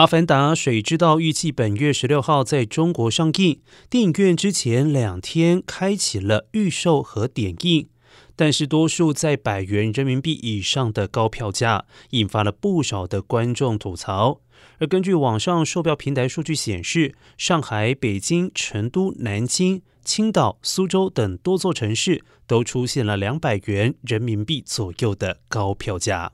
阿凡达水之道预计本月十六号在中国上映，电影院之前两天开启了预售和点映。但是多数在百元人民币以上的高票价引发了不少的观众吐槽。而根据网上售票平台数据显示，上海、北京、成都、南京、青岛、苏州等多座城市都出现了两百元人民币左右的高票价。